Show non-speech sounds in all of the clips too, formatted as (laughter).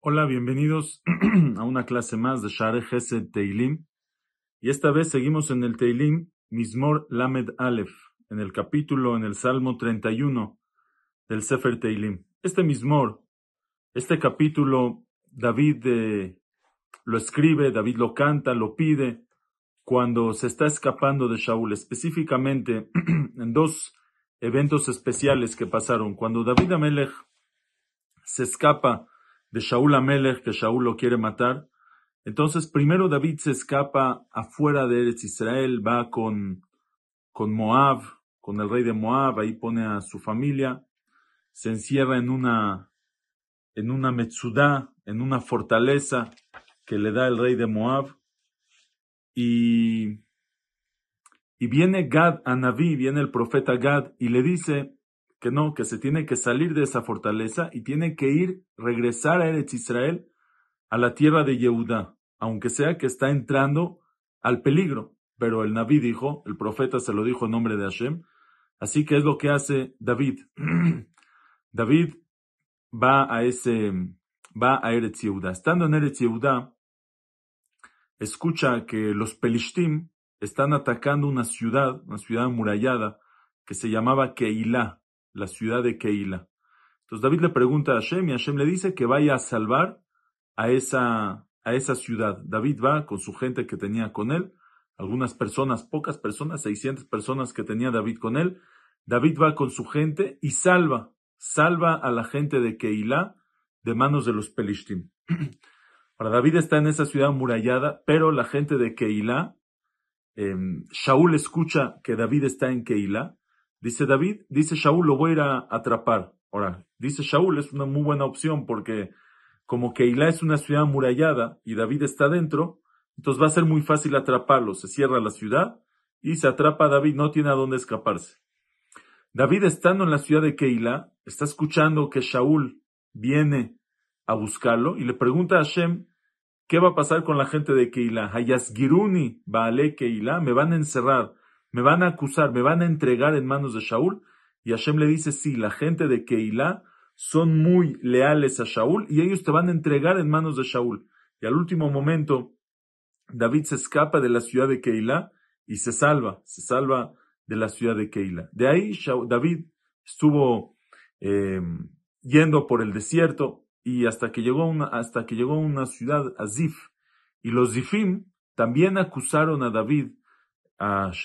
Hola, bienvenidos (clears throat) a una clase más de Share Gesed Teilim. Y esta vez seguimos en el Teilim Mismor Lamed Aleph, en el capítulo, en el Salmo 31 del Sefer Teilim. Este Mismor, este capítulo, David eh, lo escribe, David lo canta, lo pide, cuando se está escapando de Shaul, específicamente (clears throat) en dos eventos especiales que pasaron. Cuando David Amelech se escapa de Shaul Amelech, que Shaul lo quiere matar. Entonces, primero David se escapa afuera de Eretz Israel, va con, con Moab, con el rey de Moab, ahí pone a su familia, se encierra en una, en una Metzudá, en una fortaleza que le da el rey de Moab. Y, y viene Gad a Naví, viene el profeta Gad, y le dice, que no, que se tiene que salir de esa fortaleza y tiene que ir, regresar a Eretz Israel, a la tierra de Yehudá, aunque sea que está entrando al peligro. Pero el Naví dijo, el profeta se lo dijo en nombre de Hashem, así que es lo que hace David. (clears throat) David va a ese, va a Eretz Yehudá. Estando en Eretz Yehudá, escucha que los Pelishtim están atacando una ciudad, una ciudad amurallada, que se llamaba Keilah la ciudad de Keila. Entonces David le pregunta a Hashem y Hashem le dice que vaya a salvar a esa, a esa ciudad. David va con su gente que tenía con él, algunas personas, pocas personas, 600 personas que tenía David con él. David va con su gente y salva, salva a la gente de Keilah de manos de los Pelishtim. (clears throat) Para David está en esa ciudad murallada, pero la gente de Keilah, eh, Shaul escucha que David está en Keilah Dice David, dice Shaul, lo voy a ir a atrapar. Ahora, dice Shaul, es una muy buena opción porque como Keilah es una ciudad amurallada y David está dentro, entonces va a ser muy fácil atraparlo. Se cierra la ciudad y se atrapa a David, no tiene a dónde escaparse. David estando en la ciudad de Keilah, está escuchando que Shaul viene a buscarlo y le pregunta a Hashem, ¿qué va a pasar con la gente de Keilah? Hayasgiruni, Baale Keilah, me van a encerrar me van a acusar, me van a entregar en manos de Shaul. Y Hashem le dice, sí, la gente de Keilah son muy leales a Shaul y ellos te van a entregar en manos de Shaul. Y al último momento, David se escapa de la ciudad de Keilah y se salva, se salva de la ciudad de Keilah. De ahí David estuvo em, yendo por el desierto y hasta que llegó una, hasta que llegó a una ciudad, Azif. Y los Zifim también acusaron a David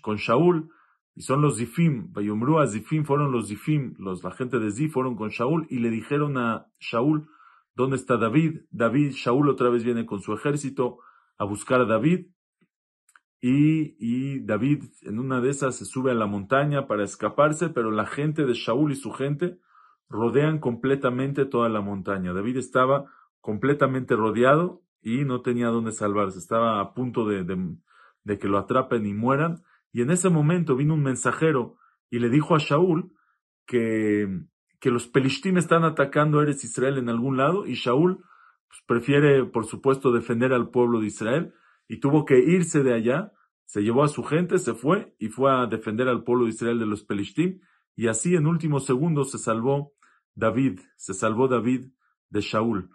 con Shaul, y son los Zifim, a Zifim fueron los Zifim, los, la gente de Zif fueron con Shaul y le dijeron a Shaul, ¿dónde está David? David, Shaul otra vez viene con su ejército a buscar a David, y, y David en una de esas se sube a la montaña para escaparse, pero la gente de Shaul y su gente rodean completamente toda la montaña. David estaba completamente rodeado y no tenía dónde salvarse, estaba a punto de de que lo atrapen y mueran. Y en ese momento vino un mensajero y le dijo a Shaul que, que los pelishtim están atacando a Eres Israel en algún lado y Shaul pues, prefiere, por supuesto, defender al pueblo de Israel y tuvo que irse de allá. Se llevó a su gente, se fue y fue a defender al pueblo de Israel de los pelishtim y así en últimos segundos se salvó David, se salvó David de Shaul.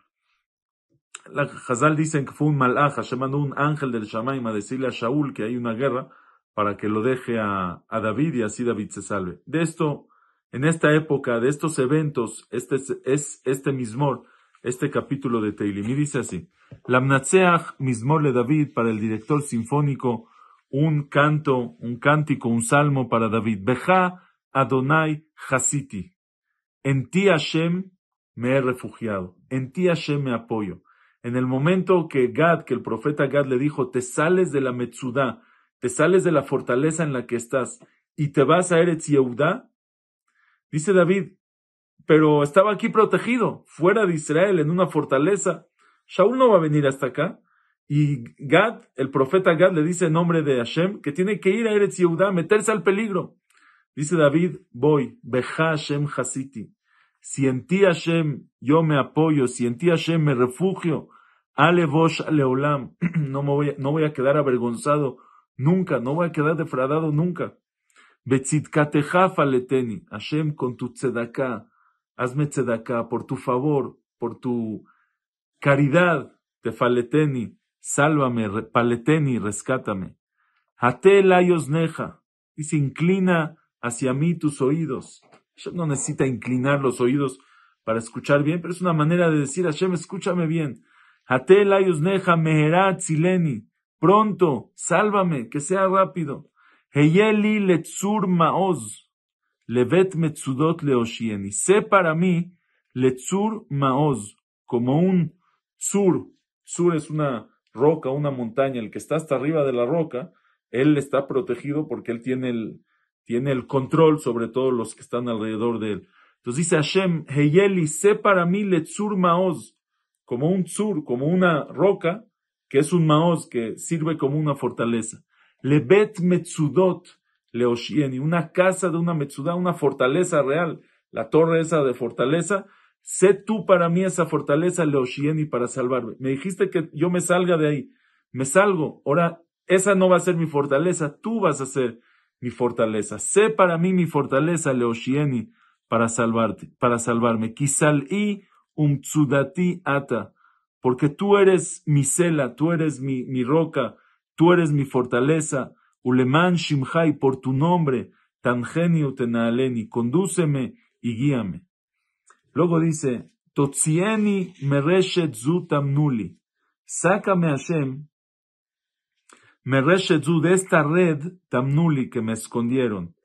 La Hazal dicen que fue un malaj, Hashem mandó un ángel del Shamaim a decirle a Shaul que hay una guerra para que lo deje a, a, David y así David se salve. De esto, en esta época, de estos eventos, este es este mismor, este capítulo de Teilim. Y dice así, Lamnatseach mismor le David para el director sinfónico, un canto, un cántico, un salmo para David. Beja Adonai Hasiti. En ti Hashem me he refugiado. En ti Hashem me apoyo. En el momento que Gad, que el profeta Gad le dijo, te sales de la Metzudá, te sales de la fortaleza en la que estás y te vas a Eretz Yehudá, dice David, pero estaba aquí protegido, fuera de Israel, en una fortaleza. Shaul no va a venir hasta acá. Y Gad, el profeta Gad, le dice en nombre de Hashem que tiene que ir a Eretz Yehudá, meterse al peligro. Dice David, voy, Beja Hashem Hasiti. Si en ti Hashem yo me apoyo, si en ti Hashem me refugio, Ale Bosh Leolam, (clears throat) no, me voy, no voy a quedar avergonzado nunca, no voy a quedar defraudado nunca. Betzidkateja faleteni. Hashem, con tu tzedaká, hazme tzedaká, por tu favor, por tu caridad, te faleteni, sálvame, paleteni, rescátame. Hate neja, y se inclina hacia mí tus oídos. Hashem no necesita inclinar los oídos para escuchar bien, pero es una manera de decir, Hashem, escúchame bien. Hate neja meherat sileni, pronto, sálvame, que sea rápido. Heyeli letzur maoz, levet metzudot leoshieni. Sé para mí, letzur maoz, como un sur. Sur es una roca, una montaña. El que está hasta arriba de la roca, él está protegido porque él tiene el, tiene el control sobre todos los que están alrededor de él. Entonces dice Hashem, Heyeli, sé para mí letzur maoz, como un sur, como una roca, que es un maoz que sirve como una fortaleza. Lebet Metzudot Leoshieni, una casa de una Metzudá, una fortaleza real, la torre esa de fortaleza. Sé tú para mí esa fortaleza Leoshieni para salvarme. Me dijiste que yo me salga de ahí. Me salgo. Ahora, esa no va a ser mi fortaleza, tú vas a ser mi fortaleza. Sé para mí mi fortaleza Leoshieni para salvarte, para salvarme. Kisal y umtsudati ata. Porque tú eres mi cela, tú eres mi, mi roca, Tú eres mi fortaleza, Uleman Shimhai, por tu nombre, Tangeni Tenaaleni, condúceme y guíame. Luego dice, Totzieni Mereshet Zu Tamnuli, sácame Hashem, Mereshet Zu de esta red Tamnuli que me escondieron,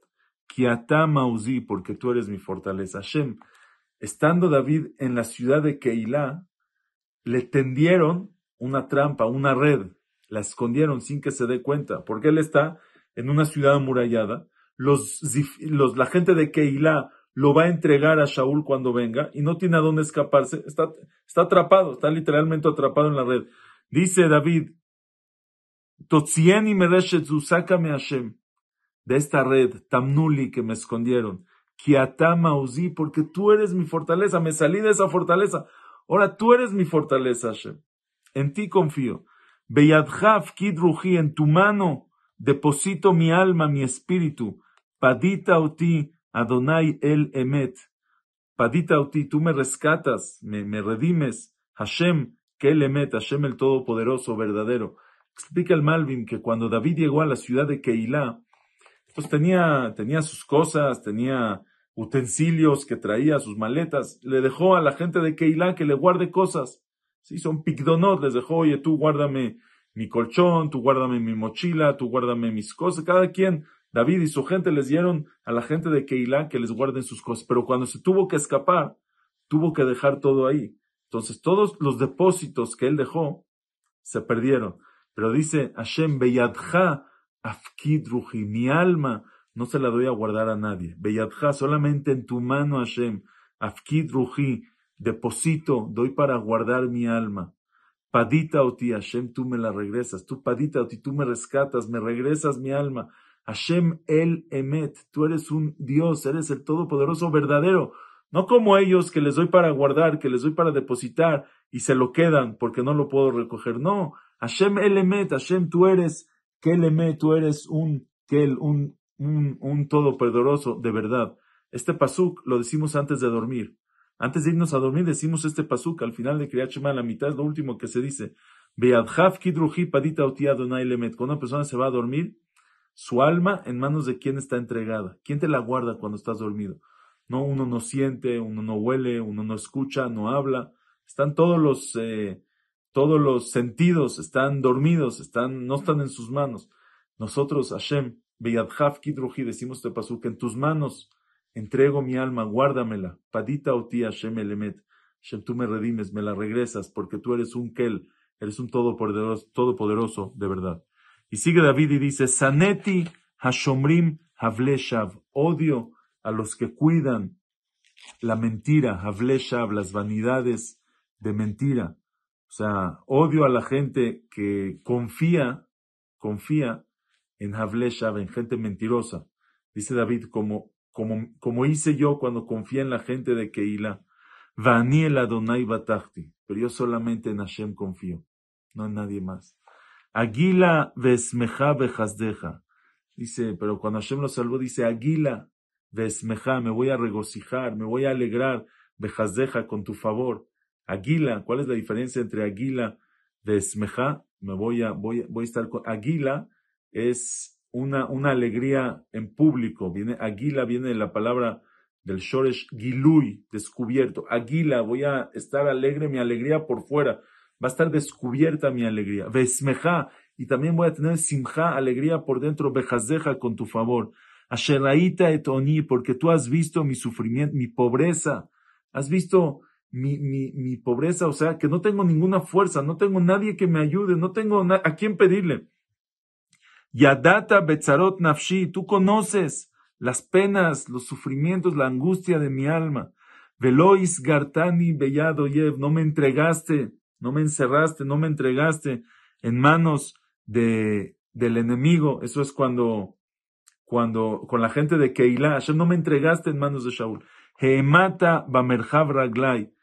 Kiata Mauzi, porque tú eres mi fortaleza. Hashem, estando David en la ciudad de Keilah, le tendieron una trampa, una red la escondieron sin que se dé cuenta, porque él está en una ciudad amurallada. Los, los, la gente de Keilah lo va a entregar a Shaul cuando venga y no tiene a dónde escaparse. Está, está atrapado, está literalmente atrapado en la red. Dice David, Totzieni Mereshetzu, sácame Hashem de esta red, Tamnuli que me escondieron. Kiatama Uzi, porque tú eres mi fortaleza, me salí de esa fortaleza. Ahora tú eres mi fortaleza, Hashem. En ti confío. Beyadjaf kidruji, en tu mano deposito mi alma, mi espíritu. Padita oti, Adonai el emet. Padita oti, tú me rescatas, me, me redimes. Hashem, que el emet, Hashem el todopoderoso, verdadero. Explica el Malvin que cuando David llegó a la ciudad de Keilah, pues tenía, tenía sus cosas, tenía utensilios que traía, sus maletas. Le dejó a la gente de Keilah que le guarde cosas. Sí, son picdonot, les dejó, oye, tú guárdame mi colchón, tú guárdame mi mochila, tú guárdame mis cosas. Cada quien, David y su gente les dieron a la gente de Keilah que les guarden sus cosas. Pero cuando se tuvo que escapar, tuvo que dejar todo ahí. Entonces todos los depósitos que él dejó se perdieron. Pero dice Hashem, Beyadja afkid mi alma no se la doy a guardar a nadie. Beyadja, solamente en tu mano Hashem, afkid deposito, doy para guardar mi alma. Padita ti Hashem, tú me la regresas. Tú, Padita ti tú me rescatas, me regresas mi alma. Hashem el Emet, tú eres un Dios, eres el Todopoderoso verdadero. No como ellos que les doy para guardar, que les doy para depositar y se lo quedan porque no lo puedo recoger. No, Hashem el Emet, Hashem tú eres, el Emet, tú eres un Kel, un, un, de verdad. Este pasuk lo decimos antes de dormir. Antes de irnos a dormir decimos este pasuk al final de Kriyat Shema, la mitad es lo último que se dice. Cuando una persona se va a dormir, su alma en manos de quién está entregada. ¿Quién te la guarda cuando estás dormido? No, uno no siente, uno no huele, uno no escucha, no habla. Están todos los, eh, todos los sentidos, están dormidos, están, no están en sus manos. Nosotros, Hashem, Beyadhaf Kidruji, decimos este pasuk, en tus manos entrego mi alma, guárdamela. Padita o tía Hashem Elemet. Hashem, tú me redimes, me la regresas, porque tú eres un Kel, eres un todopoderoso, todopoderoso de verdad. Y sigue David y dice, Saneti Hashomrim Havleshav, odio a los que cuidan la mentira, Havleshav, las vanidades de mentira. Sea, odio a la gente que confía, confía en Havleshav, en gente mentirosa. Dice David, como como, como hice yo cuando confié en la gente de Keilah. Vaniel Adonai Batachti, pero yo solamente en Hashem confío, no en nadie más. Aguila vesmeja bejazdeja. Dice, pero cuando Hashem lo salvó, dice, Aguila, Vesmeja, me voy a regocijar, me voy a alegrar, Bejazdeja, con tu favor. Aguila, ¿cuál es la diferencia entre Aguila, Vesmeja? Me voy a, voy, voy a estar con, Aguila es una, una alegría en público. Viene, Aguila viene de la palabra del Shoresh Gilui, descubierto. Aguila, voy a estar alegre, mi alegría por fuera. Va a estar descubierta mi alegría. Vesmeja, y también voy a tener simja, alegría por dentro, bejazdeja con tu favor. Asheraita etoni, porque tú has visto mi sufrimiento, mi pobreza, has visto mi, mi, mi pobreza, o sea, que no tengo ninguna fuerza, no tengo nadie que me ayude, no tengo a quién pedirle. Yadata betzarot nafshi, tú conoces las penas, los sufrimientos, la angustia de mi alma. Velois gartani bellado yev, no me entregaste, no me encerraste, no me entregaste en manos de, del enemigo. Eso es cuando, cuando, con la gente de Keilah, no me entregaste en manos de Shaul. Hemata bamerjav raglai.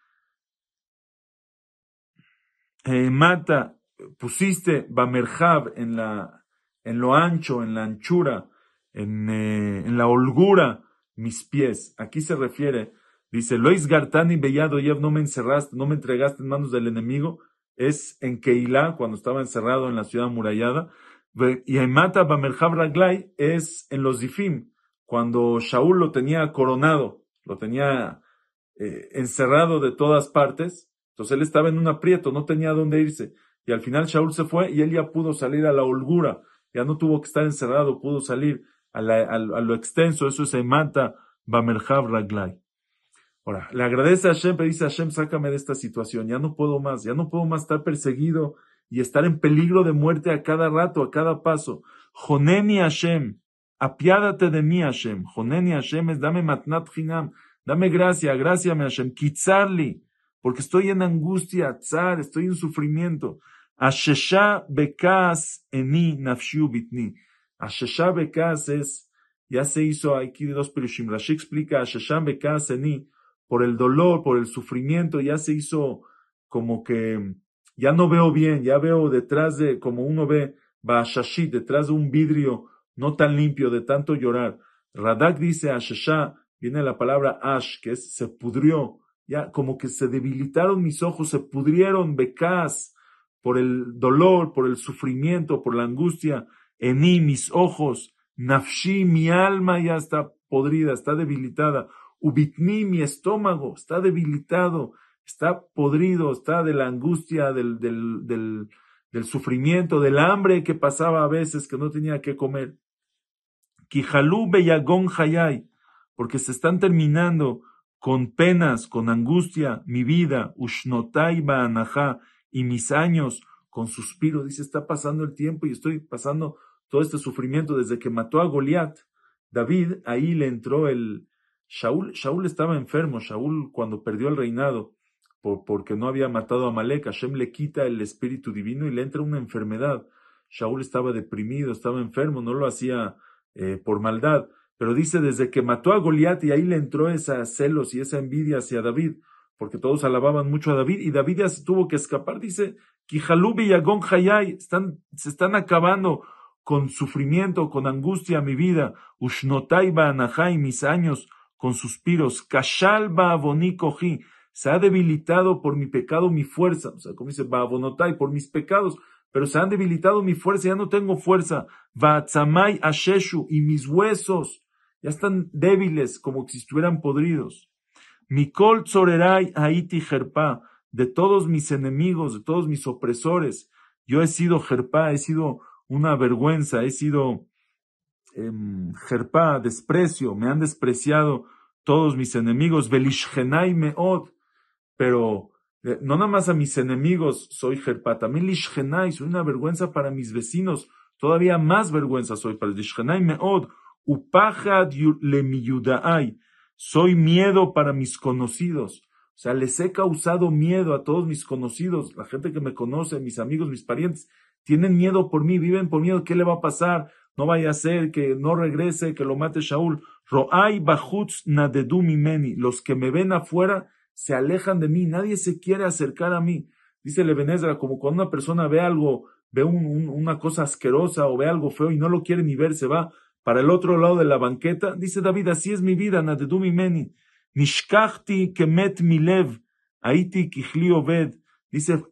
Hemata, pusiste bamerjav en la, en lo ancho, en la anchura, en, eh, en la holgura, mis pies. Aquí se refiere, dice, Lois Gartani Bellado Yev, no me encerraste, no me entregaste en manos del enemigo, es en Keilah, cuando estaba encerrado en la ciudad murallada, y en Mata Bamerjab Raglai es en los Difim, cuando Shaul lo tenía coronado, lo tenía eh, encerrado de todas partes, entonces él estaba en un aprieto, no tenía dónde irse, y al final Shaul se fue y él ya pudo salir a la holgura, ya no tuvo que estar encerrado, pudo salir a, lo extenso, eso es Emata Bamerjab Raglai. Ahora, le agradece a Hashem, pero dice Hashem, sácame de esta situación, ya no puedo más, ya no puedo más estar perseguido y estar en peligro de muerte a cada rato, a cada paso. Joneni Hashem, apiádate de mí Hashem. Joneni Hashem es dame matnat hinam, dame gracia, gracia Hashem, kitzarli, porque estoy en angustia, tzar, estoy en sufrimiento. Ashesha bekas eni nafshu bitni. Ashesha bekas es, ya se hizo aquí de dos perushim. Rashi explica Ashesha bekas eni, por el dolor, por el sufrimiento, ya se hizo como que ya no veo bien, ya veo detrás de, como uno ve, Bashashit, detrás de un vidrio no tan limpio de tanto llorar. Radak dice Ashasha, viene la palabra Ash, que es se pudrió, ya como que se debilitaron mis ojos, se pudrieron becas por el dolor, por el sufrimiento, por la angustia. Ení, mis ojos, Nafshi, mi alma ya está podrida, está debilitada. Ubitni, mi estómago, está debilitado, está podrido, está de la angustia, del, del, del, del sufrimiento, del hambre que pasaba a veces, que no tenía que comer. Kijalú beyagón hayay, porque se están terminando con penas, con angustia, mi vida, ushnotai baanajá, y mis años con suspiro. Dice, está pasando el tiempo y estoy pasando todo este sufrimiento desde que mató a Goliat. David, ahí le entró el, Shaul, Shaul estaba enfermo, Shaul cuando perdió el reinado, por, porque no había matado a Malek, Hashem le quita el espíritu divino y le entra una enfermedad. Shaul estaba deprimido, estaba enfermo, no lo hacía eh, por maldad, pero dice desde que mató a Goliat y ahí le entró esa celos y esa envidia hacia David, porque todos alababan mucho a David y David ya se tuvo que escapar, dice, Kijalubi y Agón Hayay, están, se están acabando con sufrimiento, con angustia mi vida, Ushnotai Anahai, mis años, con suspiros, Kashal Baaboni se ha debilitado por mi pecado mi fuerza, o sea, como dice Baabonotai, por mis pecados, pero se han debilitado mi fuerza, ya no tengo fuerza, Vaatzamai Asheshu, y mis huesos ya están débiles, como si estuvieran podridos. Mikol Tzorerai Haiti Jerpa, de todos mis enemigos, de todos mis opresores, yo he sido Jerpa, he sido una vergüenza, he sido Jerpa, desprecio, me han despreciado todos mis enemigos, Belishgenai Meod, pero eh, no nada más a mis enemigos soy Jerpa, también Lishgenai, soy una vergüenza para mis vecinos, todavía más vergüenza soy para Lishgenai Meod, Upajad Lemiyudaai, soy miedo para mis conocidos. O sea, les he causado miedo a todos mis conocidos, la gente que me conoce, mis amigos, mis parientes, tienen miedo por mí, viven por miedo, ¿qué le va a pasar? no vaya a ser que no regrese, que lo mate Shaul. Ro'ay bachutz nadedu mimeni. Los que me ven afuera se alejan de mí, nadie se quiere acercar a mí. Dice Lebenezra, como cuando una persona ve algo ve una cosa asquerosa o ve algo feo y no lo quiere ni ver, se va para el otro lado de la banqueta. Dice David, así es mi vida, nadedumi meni. Nishkachti kemet milev, aiti kichli obed. Dice,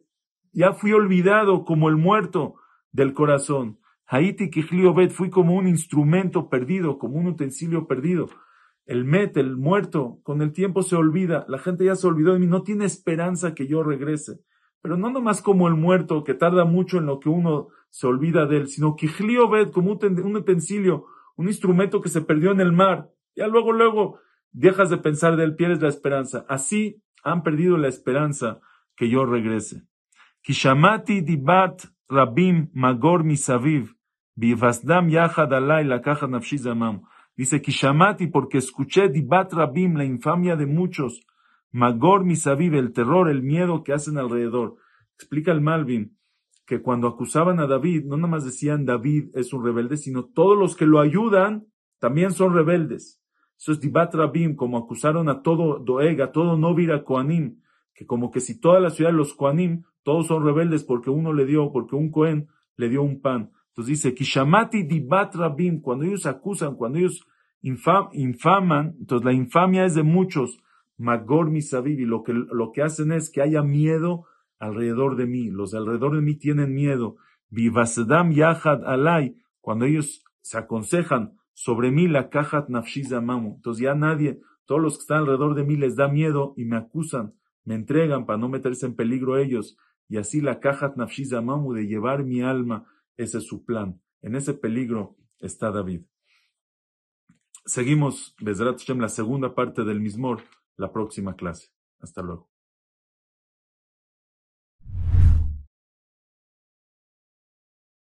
ya fui olvidado como el muerto del corazón. Haiti kichli obed, fui como un instrumento perdido, como un utensilio perdido. El met, el muerto, con el tiempo se olvida. La gente ya se olvidó de mí, no tiene esperanza que yo regrese. Pero no nomás como el muerto, que tarda mucho en lo que uno se olvida de él, sino kichli obed, como un utensilio, un instrumento que se perdió en el mar. Ya luego, luego, dejas de pensar de él, pierdes la esperanza. Así han perdido la esperanza que yo regrese. Kishamati dibat rabim magor misaviv, bivasdam yachad alay la caja zamam. Dice Kishamati porque escuché dibat rabim, la infamia de muchos, magor misaviv, el terror, el miedo que hacen alrededor. Explica el Malvin que cuando acusaban a David, no nada más decían David es un rebelde, sino todos los que lo ayudan también son rebeldes. Eso es Dibat Rabim, como acusaron a todo Doeg, a todo Novira Koanim, que como que si toda la ciudad los Koanim, todos son rebeldes porque uno le dio, porque un Cohen le dio un pan. Entonces dice, Kishamati Dibat Rabim, cuando ellos acusan, cuando ellos infaman, entonces la infamia es de muchos, Magor Misaviv, y lo que, lo que hacen es que haya miedo alrededor de mí, los alrededor de mí tienen miedo. Vivasedam Yahad Alay, cuando ellos se aconsejan, sobre mí la caja nafshiza mamu. Entonces ya nadie, todos los que están alrededor de mí les da miedo y me acusan, me entregan para no meterse en peligro ellos. Y así la caja nafshiza mamu de llevar mi alma, ese es su plan. En ese peligro está David. Seguimos, Bezrat Hashem, la segunda parte del Mismor, la próxima clase. Hasta luego.